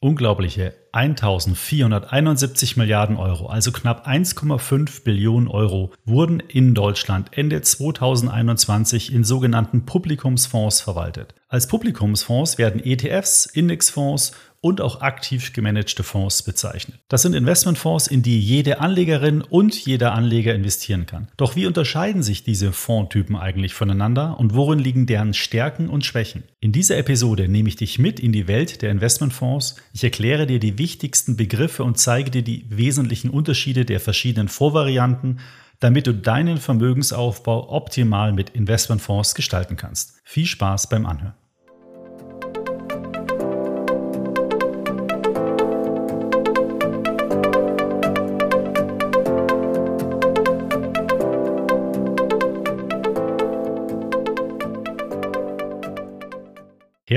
Unglaubliche 1471 Milliarden Euro, also knapp 1,5 Billionen Euro, wurden in Deutschland Ende 2021 in sogenannten Publikumsfonds verwaltet. Als Publikumsfonds werden ETFs, Indexfonds und auch aktiv gemanagte Fonds bezeichnet. Das sind Investmentfonds, in die jede Anlegerin und jeder Anleger investieren kann. Doch wie unterscheiden sich diese Fondtypen eigentlich voneinander und worin liegen deren Stärken und Schwächen? In dieser Episode nehme ich dich mit in die Welt der Investmentfonds. Ich erkläre dir die wichtigsten Begriffe und zeige dir die wesentlichen Unterschiede der verschiedenen Vorvarianten damit du deinen Vermögensaufbau optimal mit Investmentfonds gestalten kannst. Viel Spaß beim Anhören.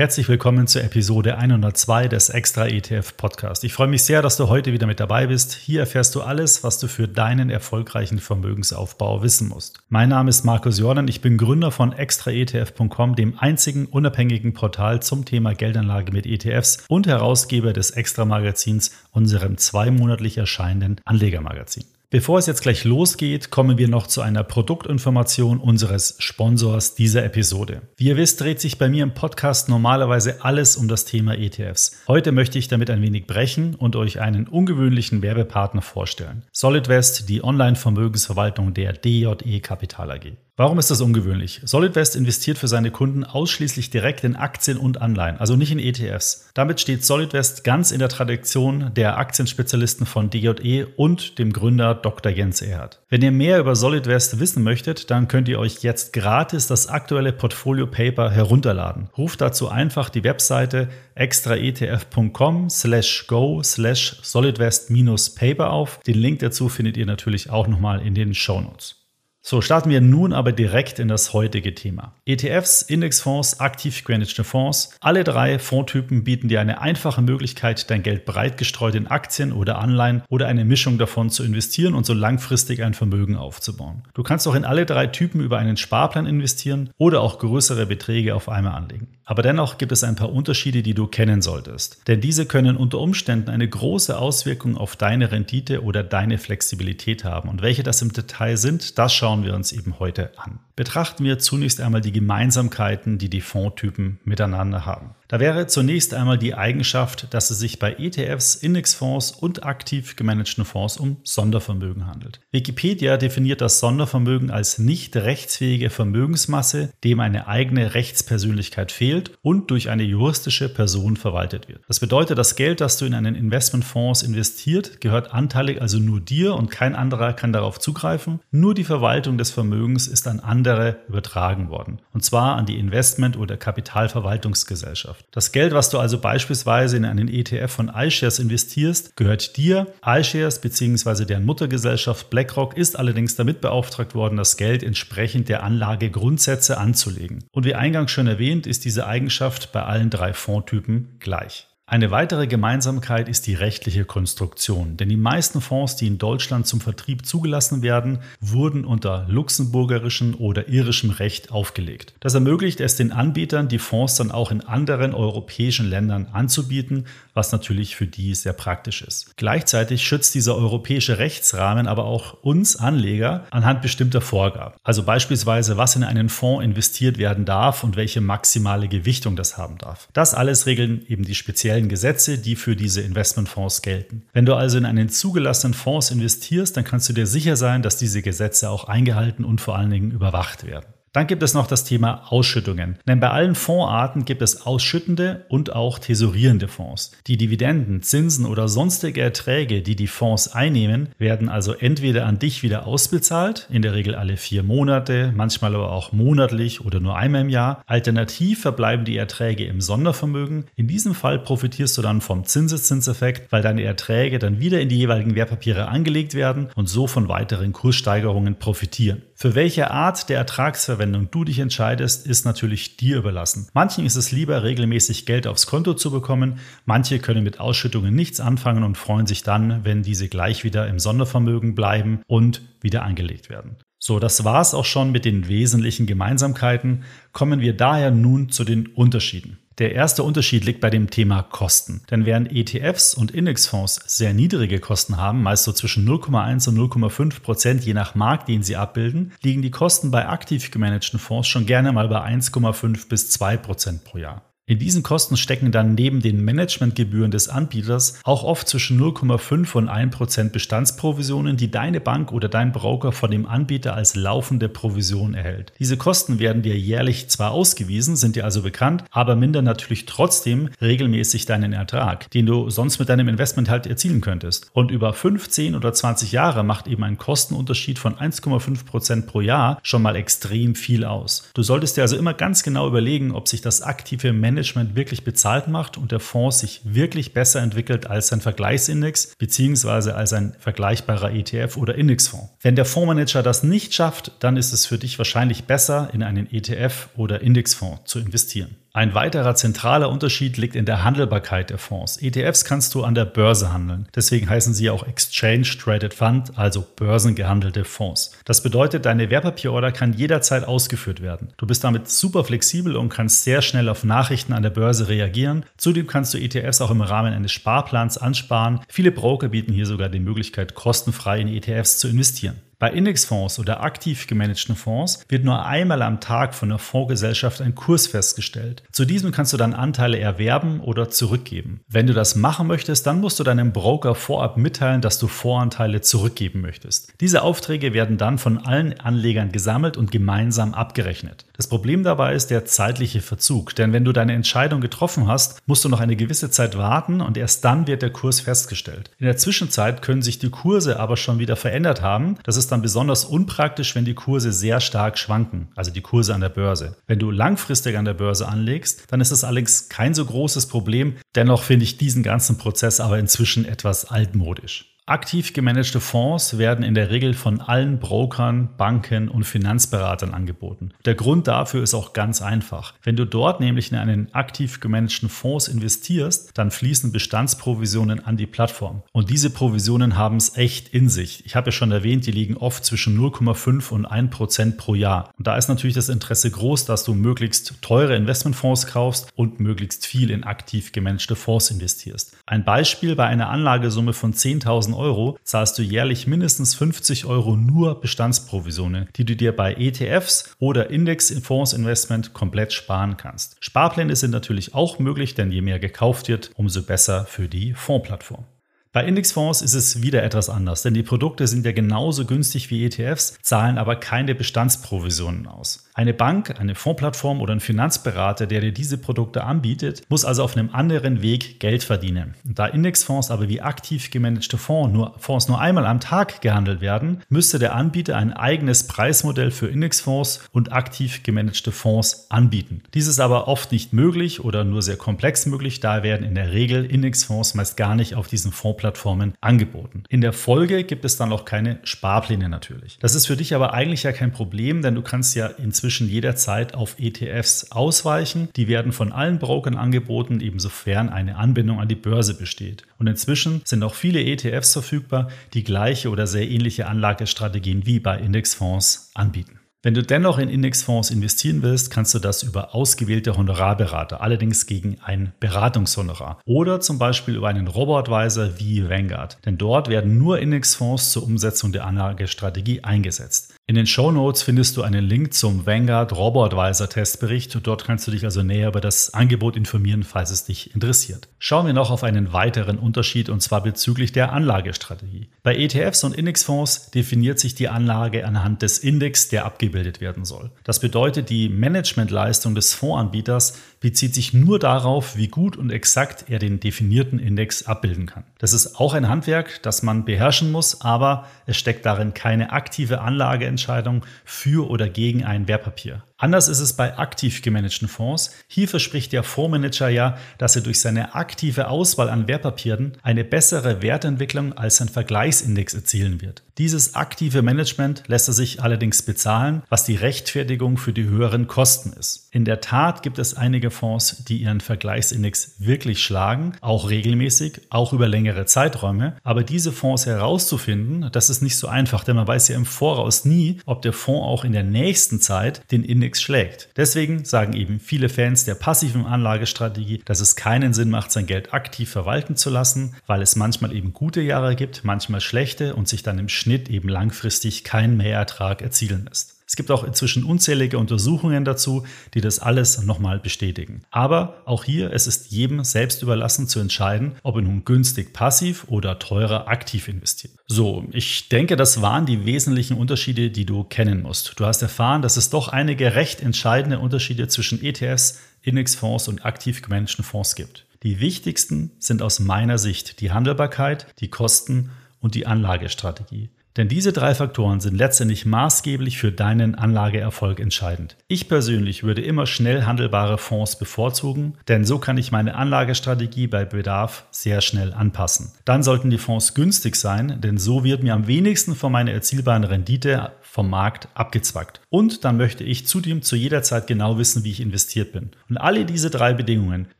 Herzlich willkommen zur Episode 102 des Extra ETF Podcast. Ich freue mich sehr, dass du heute wieder mit dabei bist. Hier erfährst du alles, was du für deinen erfolgreichen Vermögensaufbau wissen musst. Mein Name ist Markus Jordan, ich bin Gründer von extraetf.com, dem einzigen unabhängigen Portal zum Thema Geldanlage mit ETFs und Herausgeber des Extra Magazins, unserem zweimonatlich erscheinenden Anlegermagazin. Bevor es jetzt gleich losgeht, kommen wir noch zu einer Produktinformation unseres Sponsors dieser Episode. Wie ihr wisst, dreht sich bei mir im Podcast normalerweise alles um das Thema ETFs. Heute möchte ich damit ein wenig brechen und euch einen ungewöhnlichen Werbepartner vorstellen. SolidWest, die Online-Vermögensverwaltung der DJE Kapital AG. Warum ist das ungewöhnlich? SolidWest investiert für seine Kunden ausschließlich direkt in Aktien und Anleihen, also nicht in ETFs. Damit steht SolidWest ganz in der Tradition der Aktienspezialisten von DJE und dem Gründer Dr. Jens Erhardt. Wenn ihr mehr über SolidWest wissen möchtet, dann könnt ihr euch jetzt gratis das aktuelle Portfolio Paper herunterladen. Ruft dazu einfach die Webseite extraetf.com slash go slash solidwest-paper auf. Den Link dazu findet ihr natürlich auch nochmal in den Show Notes. So, starten wir nun aber direkt in das heutige Thema. ETFs, Indexfonds, aktiv gemanagte Fonds. Alle drei Fondtypen bieten dir eine einfache Möglichkeit, dein Geld breit gestreut in Aktien oder Anleihen oder eine Mischung davon zu investieren und so langfristig ein Vermögen aufzubauen. Du kannst auch in alle drei Typen über einen Sparplan investieren oder auch größere Beträge auf einmal anlegen. Aber dennoch gibt es ein paar Unterschiede, die du kennen solltest. Denn diese können unter Umständen eine große Auswirkung auf deine Rendite oder deine Flexibilität haben. Und welche das im Detail sind, das schauen wir uns eben heute an. Betrachten wir zunächst einmal die Gemeinsamkeiten, die die Fondtypen miteinander haben. Da wäre zunächst einmal die Eigenschaft, dass es sich bei ETFs, Indexfonds und aktiv gemanagten Fonds um Sondervermögen handelt. Wikipedia definiert das Sondervermögen als nicht rechtsfähige Vermögensmasse, dem eine eigene Rechtspersönlichkeit fehlt und durch eine juristische Person verwaltet wird. Das bedeutet, das Geld, das du in einen Investmentfonds investiert, gehört anteilig also nur dir und kein anderer kann darauf zugreifen. Nur die Verwaltung des Vermögens ist an andere übertragen worden. Und zwar an die Investment- oder Kapitalverwaltungsgesellschaft. Gesellschaft. Das Geld, was du also beispielsweise in einen ETF von iShares investierst, gehört dir. iShares bzw. deren Muttergesellschaft BlackRock ist allerdings damit beauftragt worden, das Geld entsprechend der Anlagegrundsätze anzulegen. Und wie eingangs schon erwähnt, ist diese Eigenschaft bei allen drei Fondtypen gleich. Eine weitere Gemeinsamkeit ist die rechtliche Konstruktion, denn die meisten Fonds, die in Deutschland zum Vertrieb zugelassen werden, wurden unter luxemburgerischem oder irischem Recht aufgelegt. Das ermöglicht es den Anbietern, die Fonds dann auch in anderen europäischen Ländern anzubieten, was natürlich für die sehr praktisch ist. Gleichzeitig schützt dieser europäische Rechtsrahmen aber auch uns Anleger anhand bestimmter Vorgaben. Also beispielsweise, was in einen Fonds investiert werden darf und welche maximale Gewichtung das haben darf. Das alles regeln eben die speziellen speziellen Gesetze, die für diese Investmentfonds gelten. Wenn du also in einen zugelassenen Fonds investierst, dann kannst du dir sicher sein, dass diese Gesetze auch eingehalten und vor allen Dingen überwacht werden. Dann gibt es noch das Thema Ausschüttungen. Denn bei allen Fondsarten gibt es ausschüttende und auch tesorierende Fonds. Die Dividenden, Zinsen oder sonstige Erträge, die die Fonds einnehmen, werden also entweder an dich wieder ausbezahlt, in der Regel alle vier Monate, manchmal aber auch monatlich oder nur einmal im Jahr. Alternativ verbleiben die Erträge im Sondervermögen. In diesem Fall profitierst du dann vom Zinseszinseffekt, weil deine Erträge dann wieder in die jeweiligen Wertpapiere angelegt werden und so von weiteren Kurssteigerungen profitieren. Für welche Art der Ertragsverwendung du dich entscheidest, ist natürlich dir überlassen. Manchen ist es lieber, regelmäßig Geld aufs Konto zu bekommen. Manche können mit Ausschüttungen nichts anfangen und freuen sich dann, wenn diese gleich wieder im Sondervermögen bleiben und wieder angelegt werden. So, das war's auch schon mit den wesentlichen Gemeinsamkeiten. Kommen wir daher nun zu den Unterschieden. Der erste Unterschied liegt bei dem Thema Kosten. Denn während ETFs und Indexfonds sehr niedrige Kosten haben, meist so zwischen 0,1 und 0,5 Prozent je nach Markt, den sie abbilden, liegen die Kosten bei aktiv gemanagten Fonds schon gerne mal bei 1,5 bis 2 Prozent pro Jahr. In diesen Kosten stecken dann neben den Managementgebühren des Anbieters auch oft zwischen 0,5 und 1% Bestandsprovisionen, die deine Bank oder dein Broker von dem Anbieter als laufende Provision erhält. Diese Kosten werden dir jährlich zwar ausgewiesen, sind dir also bekannt, aber mindern natürlich trotzdem regelmäßig deinen Ertrag, den du sonst mit deinem Investment halt erzielen könntest. Und über 15 oder 20 Jahre macht eben ein Kostenunterschied von 1,5% pro Jahr schon mal extrem viel aus. Du solltest dir also immer ganz genau überlegen, ob sich das aktive Management Management wirklich bezahlt macht und der Fonds sich wirklich besser entwickelt als sein Vergleichsindex bzw. als ein vergleichbarer ETF oder Indexfonds. Wenn der Fondsmanager das nicht schafft, dann ist es für dich wahrscheinlich besser, in einen ETF oder Indexfonds zu investieren. Ein weiterer zentraler Unterschied liegt in der Handelbarkeit der Fonds. ETFs kannst du an der Börse handeln. Deswegen heißen sie auch Exchange Traded Fund, also börsengehandelte Fonds. Das bedeutet, deine Wertpapierorder kann jederzeit ausgeführt werden. Du bist damit super flexibel und kannst sehr schnell auf Nachrichten an der Börse reagieren. Zudem kannst du ETFs auch im Rahmen eines Sparplans ansparen. Viele Broker bieten hier sogar die Möglichkeit, kostenfrei in ETFs zu investieren. Bei Indexfonds oder aktiv gemanagten Fonds wird nur einmal am Tag von der Fondsgesellschaft ein Kurs festgestellt. Zu diesem kannst du dann Anteile erwerben oder zurückgeben. Wenn du das machen möchtest, dann musst du deinem Broker vorab mitteilen, dass du Voranteile zurückgeben möchtest. Diese Aufträge werden dann von allen Anlegern gesammelt und gemeinsam abgerechnet. Das Problem dabei ist der zeitliche Verzug, denn wenn du deine Entscheidung getroffen hast, musst du noch eine gewisse Zeit warten und erst dann wird der Kurs festgestellt. In der Zwischenzeit können sich die Kurse aber schon wieder verändert haben. Das ist dann besonders unpraktisch, wenn die Kurse sehr stark schwanken, also die Kurse an der Börse. Wenn du langfristig an der Börse anlegst, dann ist es allerdings kein so großes Problem. Dennoch finde ich diesen ganzen Prozess aber inzwischen etwas altmodisch. Aktiv gemanagte Fonds werden in der Regel von allen Brokern, Banken und Finanzberatern angeboten. Der Grund dafür ist auch ganz einfach. Wenn du dort nämlich in einen aktiv gemanagten Fonds investierst, dann fließen Bestandsprovisionen an die Plattform. Und diese Provisionen haben es echt in sich. Ich habe ja schon erwähnt, die liegen oft zwischen 0,5 und 1 Prozent pro Jahr. Und da ist natürlich das Interesse groß, dass du möglichst teure Investmentfonds kaufst und möglichst viel in aktiv gemanagte Fonds investierst. Ein Beispiel bei einer Anlagesumme von 10.000 Euro zahlst du jährlich mindestens 50 Euro nur Bestandsprovisionen, die du dir bei ETFs oder Index-Fonds-Investment komplett sparen kannst. Sparpläne sind natürlich auch möglich, denn je mehr gekauft wird, umso besser für die Fondsplattform. Bei Indexfonds ist es wieder etwas anders, denn die Produkte sind ja genauso günstig wie ETFs, zahlen aber keine Bestandsprovisionen aus. Eine Bank, eine Fondsplattform oder ein Finanzberater, der dir diese Produkte anbietet, muss also auf einem anderen Weg Geld verdienen. Da Indexfonds aber wie aktiv gemanagte Fonds nur, Fonds nur einmal am Tag gehandelt werden, müsste der Anbieter ein eigenes Preismodell für Indexfonds und aktiv gemanagte Fonds anbieten. Dies ist aber oft nicht möglich oder nur sehr komplex möglich, da werden in der Regel Indexfonds meist gar nicht auf diesen Fondsplattformen angeboten. In der Folge gibt es dann auch keine Sparpläne natürlich. Das ist für dich aber eigentlich ja kein Problem, denn du kannst ja inzwischen jederzeit auf ETFs ausweichen. Die werden von allen Brokern angeboten, ebensofern eine Anbindung an die Börse besteht. Und inzwischen sind auch viele ETFs verfügbar, die gleiche oder sehr ähnliche Anlagestrategien wie bei Indexfonds anbieten. Wenn du dennoch in Indexfonds investieren willst, kannst du das über ausgewählte Honorarberater, allerdings gegen ein Beratungshonorar. Oder zum Beispiel über einen Robo-Advisor wie Vanguard. Denn dort werden nur Indexfonds zur Umsetzung der Anlagestrategie eingesetzt. In den Show Notes findest du einen Link zum Vanguard Robo-Advisor Testbericht. Dort kannst du dich also näher über das Angebot informieren, falls es dich interessiert. Schauen wir noch auf einen weiteren Unterschied und zwar bezüglich der Anlagestrategie. Bei ETFs und Indexfonds definiert sich die Anlage anhand des Index, der abgebildet werden soll. Das bedeutet, die Managementleistung des Fondsanbieters bezieht sich nur darauf, wie gut und exakt er den definierten Index abbilden kann. Das ist auch ein Handwerk, das man beherrschen muss, aber es steckt darin keine aktive Anlageentscheidung für oder gegen ein Wertpapier. Anders ist es bei aktiv gemanagten Fonds. Hier verspricht der Fondsmanager ja, dass er durch seine aktive Auswahl an Wertpapieren eine bessere Wertentwicklung als sein Vergleichsindex erzielen wird. Dieses aktive Management lässt er sich allerdings bezahlen, was die Rechtfertigung für die höheren Kosten ist. In der Tat gibt es einige Fonds, die ihren Vergleichsindex wirklich schlagen, auch regelmäßig, auch über längere Zeiträume. Aber diese Fonds herauszufinden, das ist nicht so einfach, denn man weiß ja im Voraus nie, ob der Fonds auch in der nächsten Zeit den Index Index schlägt. Deswegen sagen eben viele Fans der passiven Anlagestrategie, dass es keinen Sinn macht, sein Geld aktiv verwalten zu lassen, weil es manchmal eben gute Jahre gibt, manchmal schlechte und sich dann im Schnitt eben langfristig kein Mehrertrag erzielen lässt. Es gibt auch inzwischen unzählige Untersuchungen dazu, die das alles nochmal bestätigen. Aber auch hier, es ist jedem selbst überlassen zu entscheiden, ob er nun günstig passiv oder teurer aktiv investiert. So, ich denke, das waren die wesentlichen Unterschiede, die du kennen musst. Du hast erfahren, dass es doch einige recht entscheidende Unterschiede zwischen ETFs, Indexfonds und aktiv gemanagten Fonds gibt. Die wichtigsten sind aus meiner Sicht die Handelbarkeit, die Kosten und die Anlagestrategie. Denn diese drei Faktoren sind letztendlich maßgeblich für deinen Anlageerfolg entscheidend. Ich persönlich würde immer schnell handelbare Fonds bevorzugen, denn so kann ich meine Anlagestrategie bei Bedarf sehr schnell anpassen. Dann sollten die Fonds günstig sein, denn so wird mir am wenigsten von meiner erzielbaren Rendite vom Markt abgezwackt. Und dann möchte ich zudem zu jeder Zeit genau wissen, wie ich investiert bin. Und alle diese drei Bedingungen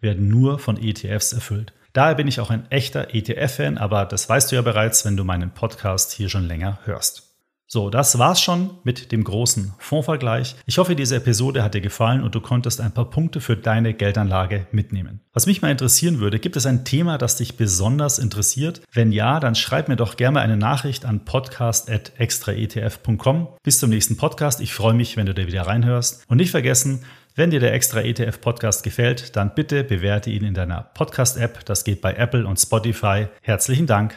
werden nur von ETFs erfüllt. Daher bin ich auch ein echter ETF-Fan, aber das weißt du ja bereits, wenn du meinen Podcast hier schon länger hörst. So, das war's schon mit dem großen Fondsvergleich. Ich hoffe, diese Episode hat dir gefallen und du konntest ein paar Punkte für deine Geldanlage mitnehmen. Was mich mal interessieren würde, gibt es ein Thema, das dich besonders interessiert? Wenn ja, dann schreib mir doch gerne eine Nachricht an podcast.extraetf.com. Bis zum nächsten Podcast. Ich freue mich, wenn du da wieder reinhörst. Und nicht vergessen, wenn dir der Extra ETF Podcast gefällt, dann bitte bewerte ihn in deiner Podcast-App. Das geht bei Apple und Spotify. Herzlichen Dank.